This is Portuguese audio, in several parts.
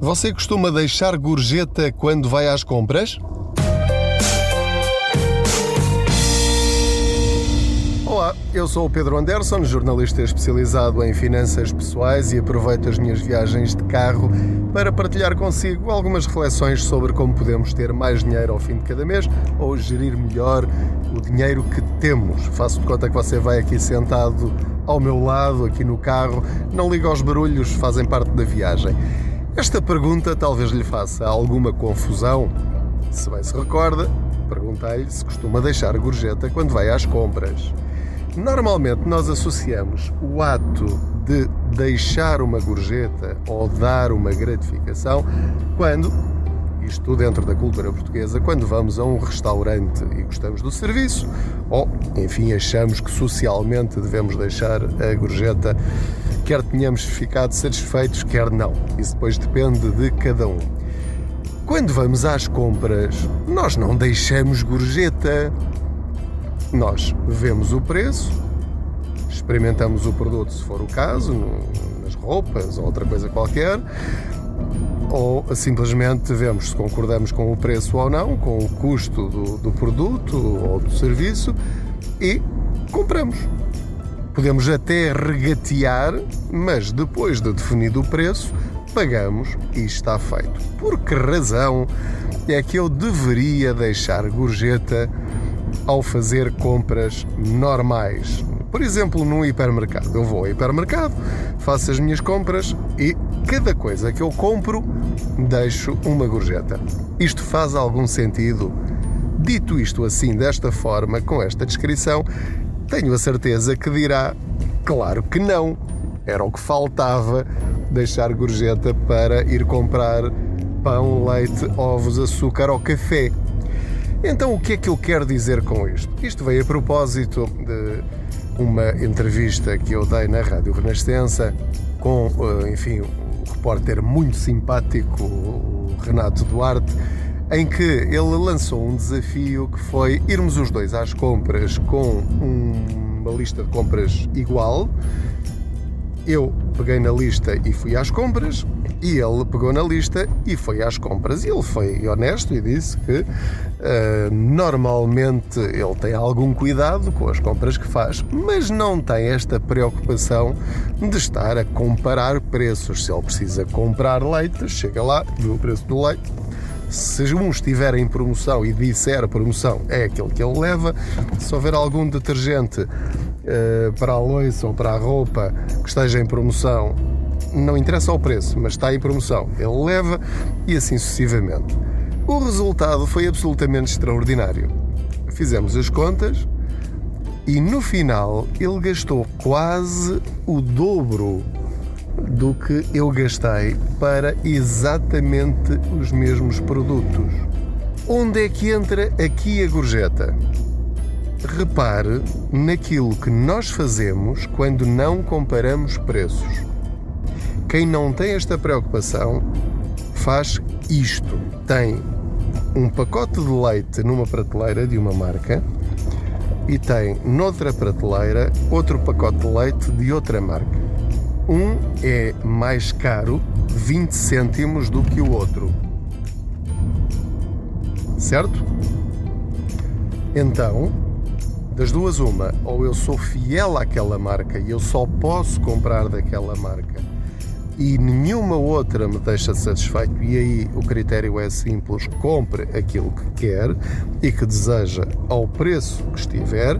Você costuma deixar gorjeta quando vai às compras? Olá, eu sou o Pedro Anderson, jornalista especializado em finanças pessoais e aproveito as minhas viagens de carro para partilhar consigo algumas reflexões sobre como podemos ter mais dinheiro ao fim de cada mês ou gerir melhor o dinheiro que temos. Faço de conta que você vai aqui sentado ao meu lado, aqui no carro, não liga aos barulhos, fazem parte da viagem. Esta pergunta talvez lhe faça alguma confusão. Se bem se recorda, perguntei-lhe se costuma deixar gorjeta quando vai às compras. Normalmente nós associamos o ato de deixar uma gorjeta ou dar uma gratificação quando, isto dentro da cultura portuguesa, quando vamos a um restaurante e gostamos do serviço, ou, enfim, achamos que socialmente devemos deixar a gorjeta quer tenhamos ficado satisfeitos, quer não. Isso depois depende de cada um. Quando vamos às compras, nós não deixamos gorjeta. Nós vemos o preço, experimentamos o produto se for o caso, nas roupas ou outra coisa qualquer, ou simplesmente vemos se concordamos com o preço ou não, com o custo do, do produto ou do serviço e compramos. Podemos até regatear, mas depois de definido o preço, pagamos e está feito. Por que razão é que eu deveria deixar gorjeta ao fazer compras normais? Por exemplo, num hipermercado. Eu vou ao hipermercado, faço as minhas compras e cada coisa que eu compro deixo uma gorjeta. Isto faz algum sentido? Dito isto assim, desta forma, com esta descrição, tenho a certeza que dirá: claro que não, era o que faltava deixar gorjeta para ir comprar pão, leite, ovos, açúcar ou café. Então, o que é que eu quero dizer com isto? Isto veio a propósito de uma entrevista que eu dei na Rádio Renascença com, eh, enfim, um repórter muito simpático, o Renato Duarte em que ele lançou um desafio que foi irmos os dois às compras com uma lista de compras igual. Eu peguei na lista e fui às compras, e ele pegou na lista e foi às compras. E ele foi honesto e disse que uh, normalmente ele tem algum cuidado com as compras que faz, mas não tem esta preocupação de estar a comparar preços. Se ele precisa comprar leite, chega lá, vê o preço do leite se um estiver em promoção e disser promoção é aquele que ele leva, se houver algum detergente uh, para a loiça ou para a roupa que esteja em promoção, não interessa o preço, mas está em promoção, ele leva e assim sucessivamente. O resultado foi absolutamente extraordinário. Fizemos as contas e no final ele gastou quase o dobro do que eu gastei para exatamente os mesmos produtos. Onde é que entra aqui a gorjeta? Repare naquilo que nós fazemos quando não comparamos preços. Quem não tem esta preocupação faz isto: tem um pacote de leite numa prateleira de uma marca e tem noutra prateleira outro pacote de leite de outra marca. Um é mais caro 20 cêntimos do que o outro. Certo? Então, das duas, uma, ou eu sou fiel àquela marca e eu só posso comprar daquela marca e nenhuma outra me deixa satisfeito, e aí o critério é simples: compre aquilo que quer e que deseja ao preço que estiver,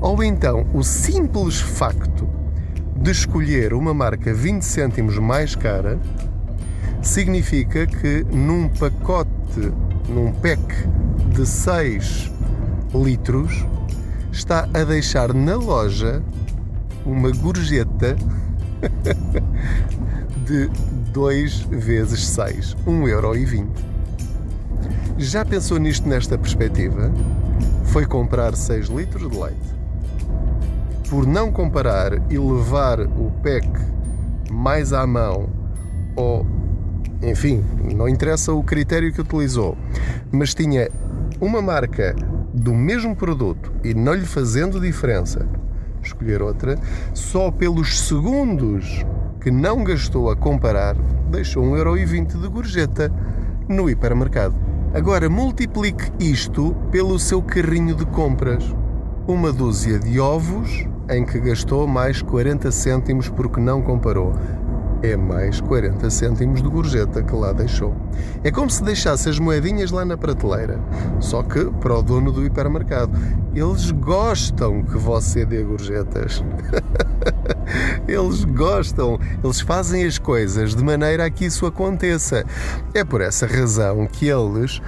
ou então o simples facto de escolher uma marca 20 cêntimos mais cara significa que num pacote, num pack de 6 litros, está a deixar na loja uma gorjeta de 2 vezes 6, 1,20€. Já pensou nisto nesta perspectiva? Foi comprar 6 litros de leite por não comparar e levar o PEC mais à mão, ou enfim, não interessa o critério que utilizou, mas tinha uma marca do mesmo produto e não lhe fazendo diferença, escolher outra, só pelos segundos que não gastou a comparar deixou 1,20€ de gorjeta no hipermercado. Agora multiplique isto pelo seu carrinho de compras. Uma dúzia de ovos em que gastou mais 40 cêntimos porque não comparou é mais 40 cêntimos de gorjeta que lá deixou. É como se deixasse as moedinhas lá na prateleira, só que para o dono do hipermercado. Eles gostam que você dê gorjetas. eles gostam, eles fazem as coisas de maneira a que isso aconteça. É por essa razão que eles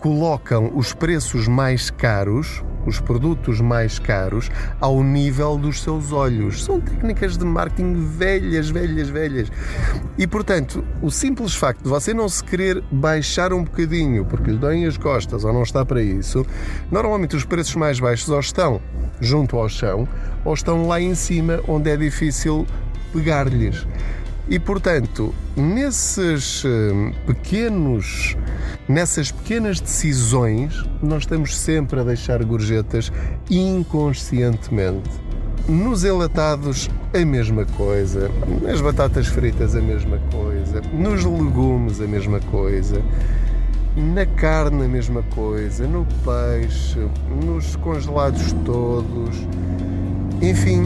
colocam os preços mais caros os produtos mais caros ao nível dos seus olhos. São técnicas de marketing velhas, velhas, velhas. E portanto, o simples facto de você não se querer baixar um bocadinho porque lhe doem as costas ou não está para isso, normalmente os preços mais baixos ou estão junto ao chão ou estão lá em cima onde é difícil pegar-lhes. E portanto, nesses hum, pequenos, nessas pequenas decisões, nós estamos sempre a deixar gorjetas inconscientemente. Nos enlatados, a mesma coisa. Nas batatas fritas, a mesma coisa. Nos legumes, a mesma coisa. Na carne, a mesma coisa. No peixe, nos congelados todos. Enfim,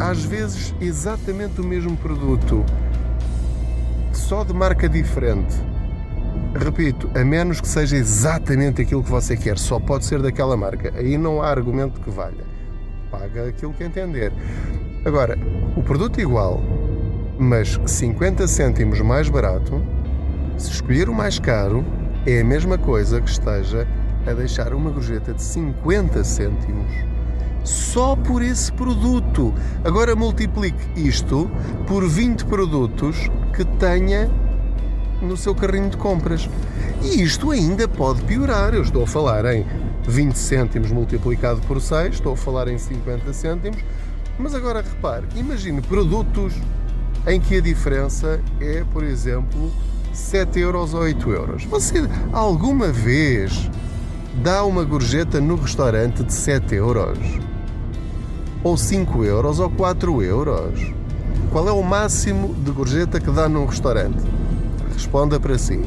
às vezes exatamente o mesmo produto só de marca diferente. Repito, a menos que seja exatamente aquilo que você quer, só pode ser daquela marca. Aí não há argumento que valha. Paga aquilo que entender. Agora, o produto igual, mas 50 cêntimos mais barato, se escolher o mais caro, é a mesma coisa que esteja a deixar uma gorjeta de 50 cêntimos só por esse produto. Agora multiplique isto por 20 produtos que tenha no seu carrinho de compras. E isto ainda pode piorar. Eu estou a falar em 20 cêntimos multiplicado por 6, estou a falar em 50 cêntimos. Mas agora repare, imagine produtos em que a diferença é, por exemplo, 7 euros ou 8 euros. Você alguma vez dá uma gorjeta no restaurante de 7 euros? Ou 5 euros ou 4 euros? Qual é o máximo de gorjeta que dá num restaurante? Responda para si.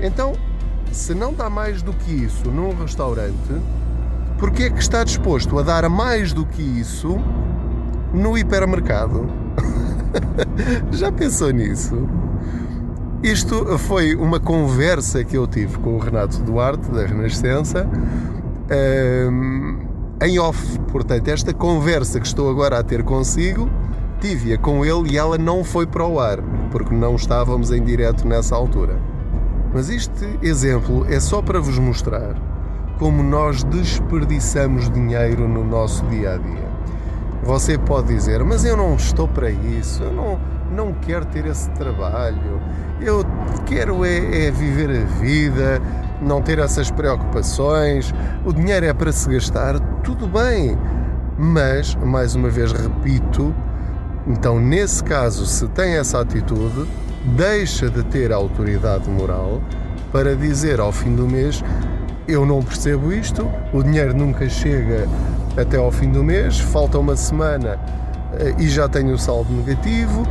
Então, se não dá mais do que isso num restaurante, por que é que está disposto a dar mais do que isso no hipermercado? Já pensou nisso? Isto foi uma conversa que eu tive com o Renato Duarte, da Renascença. Um, em off. Portanto, esta conversa que estou agora a ter consigo, tive-a com ele e ela não foi para o ar, porque não estávamos em direto nessa altura. Mas este exemplo é só para vos mostrar como nós desperdiçamos dinheiro no nosso dia a dia. Você pode dizer, mas eu não estou para isso, eu não, não quero ter esse trabalho, eu quero é, é viver a vida, não ter essas preocupações, o dinheiro é para se gastar, tudo bem. Mas, mais uma vez repito, então nesse caso, se tem essa atitude, deixa de ter autoridade moral para dizer ao fim do mês: eu não percebo isto, o dinheiro nunca chega até ao fim do mês, falta uma semana eh, e já tenho o saldo negativo.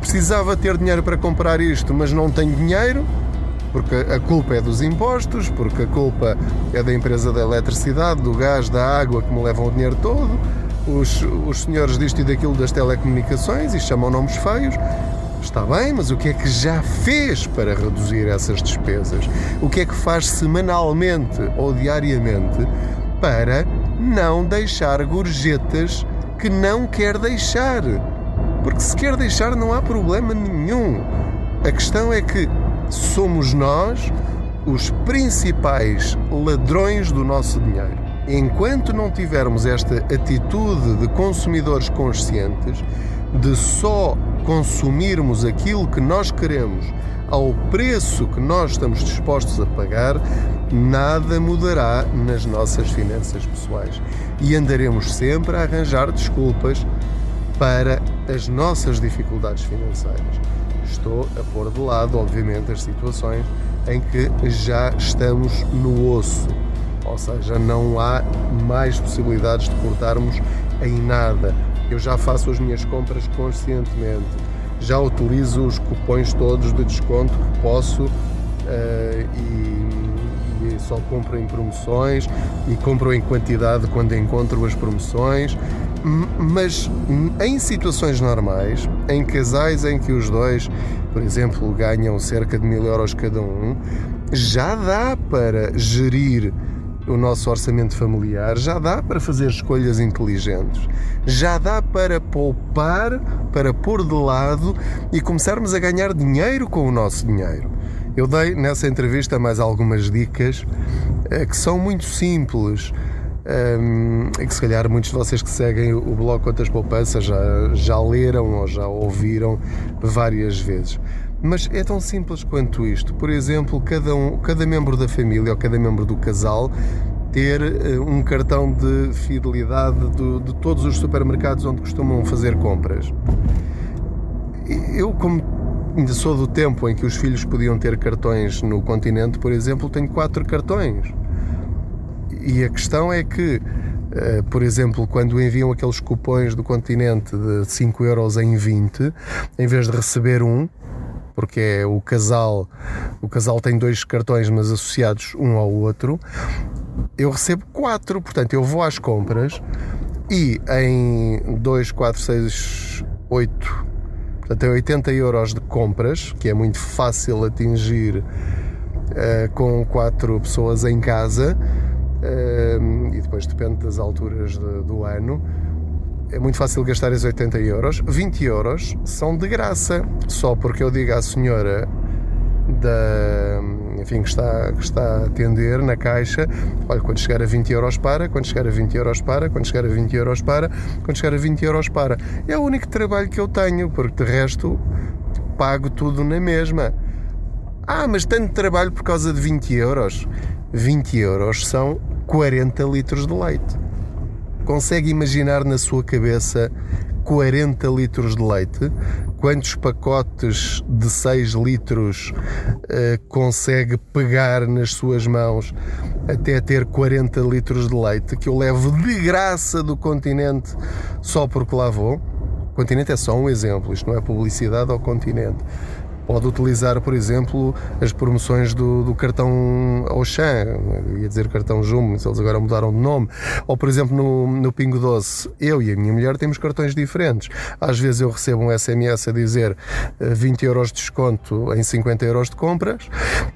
Precisava ter dinheiro para comprar isto, mas não tenho dinheiro porque a culpa é dos impostos, porque a culpa é da empresa da eletricidade, do gás, da água que me levam o dinheiro todo, os, os senhores disto e daquilo das telecomunicações e chamam nomes feios. Está bem, mas o que é que já fez para reduzir essas despesas? O que é que faz semanalmente ou diariamente para não deixar gorjetas que não quer deixar? Porque se quer deixar não há problema nenhum. A questão é que somos nós os principais ladrões do nosso dinheiro. Enquanto não tivermos esta atitude de consumidores conscientes, de só consumirmos aquilo que nós queremos ao preço que nós estamos dispostos a pagar, nada mudará nas nossas finanças pessoais e andaremos sempre a arranjar desculpas para as nossas dificuldades financeiras estou a pôr de lado, obviamente, as situações em que já estamos no osso, ou seja, não há mais possibilidades de cortarmos em nada. Eu já faço as minhas compras conscientemente, já utilizo os cupões todos de desconto que posso uh, e, e só compro em promoções e compro em quantidade quando encontro as promoções. Mas em situações normais, em casais em que os dois, por exemplo, ganham cerca de mil euros cada um, já dá para gerir o nosso orçamento familiar, já dá para fazer escolhas inteligentes, já dá para poupar, para pôr de lado e começarmos a ganhar dinheiro com o nosso dinheiro. Eu dei nessa entrevista mais algumas dicas eh, que são muito simples. Um, ehm, que se calhar muitos de vocês que seguem o blog Quantas Poupanças já, já leram ou já ouviram várias vezes. Mas é tão simples quanto isto. Por exemplo, cada, um, cada membro da família ou cada membro do casal ter uh, um cartão de fidelidade do, de todos os supermercados onde costumam fazer compras. Eu, como ainda sou do tempo em que os filhos podiam ter cartões no continente, por exemplo, tenho quatro cartões. E a questão é que, uh, por exemplo, quando enviam aqueles cupões do continente de 5 euros em 20, em vez de receber um, porque é o casal, o casal tem dois cartões, mas associados um ao outro. Eu recebo quatro, portanto, eu vou às compras e em 2, 4, 6, 8, portanto, é 80 euros de compras, que é muito fácil atingir uh, com quatro pessoas em casa. Uh, e depois depende das alturas de, do ano é muito fácil gastar esses 80 euros. 20 euros são de graça, só porque eu digo à senhora da, enfim, que está, que está a atender na caixa, olha, quando chegar a 20 euros para, quando chegar a 20 euros para, quando chegar a 20 euros para, quando chegar a 20 euros para. É o único trabalho que eu tenho, porque de resto pago tudo na mesma. Ah, mas tanto trabalho por causa de 20 euros. 20 euros são 40 litros de leite. Consegue imaginar na sua cabeça 40 litros de leite? Quantos pacotes de 6 litros uh, consegue pegar nas suas mãos até ter 40 litros de leite que eu levo de graça do continente só porque lá vou? O continente é só um exemplo, isto não é publicidade ao continente. Pode utilizar, por exemplo, as promoções do, do cartão Auchan, ia dizer cartão Jumbo, mas eles agora mudaram de nome. Ou, por exemplo, no, no Pingo Doce, eu e a minha mulher temos cartões diferentes. Às vezes eu recebo um SMS a dizer 20 eh, euros de desconto em 50 euros de compras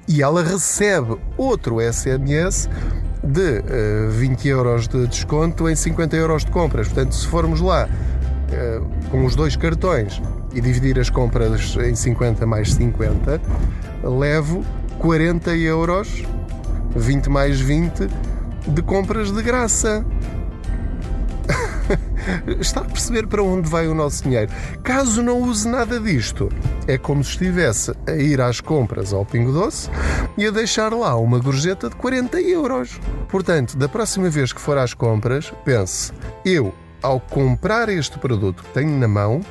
e ela recebe outro SMS de uh, eh, 20 euros de desconto em 50 euros de compras. Portanto, se formos lá uh, com os dois cartões e dividir as compras em 50 mais 50, levo 40 euros, 20 mais 20, de compras de graça. Está a perceber para onde vai o nosso dinheiro? Caso não use nada disto, é como se estivesse a ir às compras ao Pingo Doce e a deixar lá uma gorjeta de 40 euros. Portanto, da próxima vez que for às compras, pense: eu, ao comprar este produto que tenho na mão,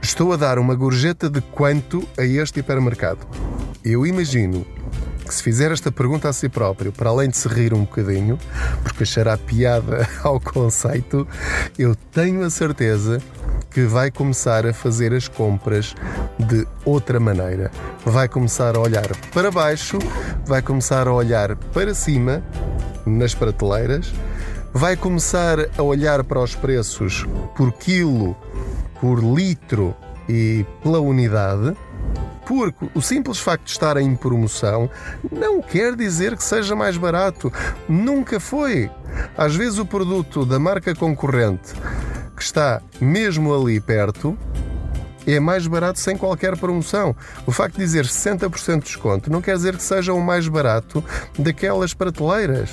Estou a dar uma gorjeta de quanto a este hipermercado? Eu imagino que se fizer esta pergunta a si próprio, para além de se rir um bocadinho, porque achará piada ao conceito, eu tenho a certeza que vai começar a fazer as compras de outra maneira. Vai começar a olhar para baixo, vai começar a olhar para cima, nas prateleiras, vai começar a olhar para os preços por quilo por litro e pela unidade, porque o simples facto de estar em promoção não quer dizer que seja mais barato. Nunca foi. Às vezes o produto da marca concorrente que está mesmo ali perto é mais barato sem qualquer promoção. O facto de dizer 60% de desconto não quer dizer que seja o mais barato daquelas prateleiras.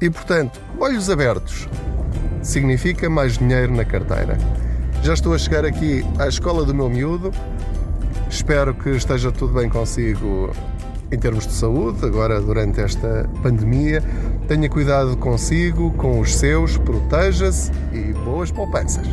E portanto, olhos abertos significa mais dinheiro na carteira. Já estou a chegar aqui à escola do meu miúdo. Espero que esteja tudo bem consigo em termos de saúde, agora durante esta pandemia. Tenha cuidado consigo, com os seus, proteja-se e boas poupanças.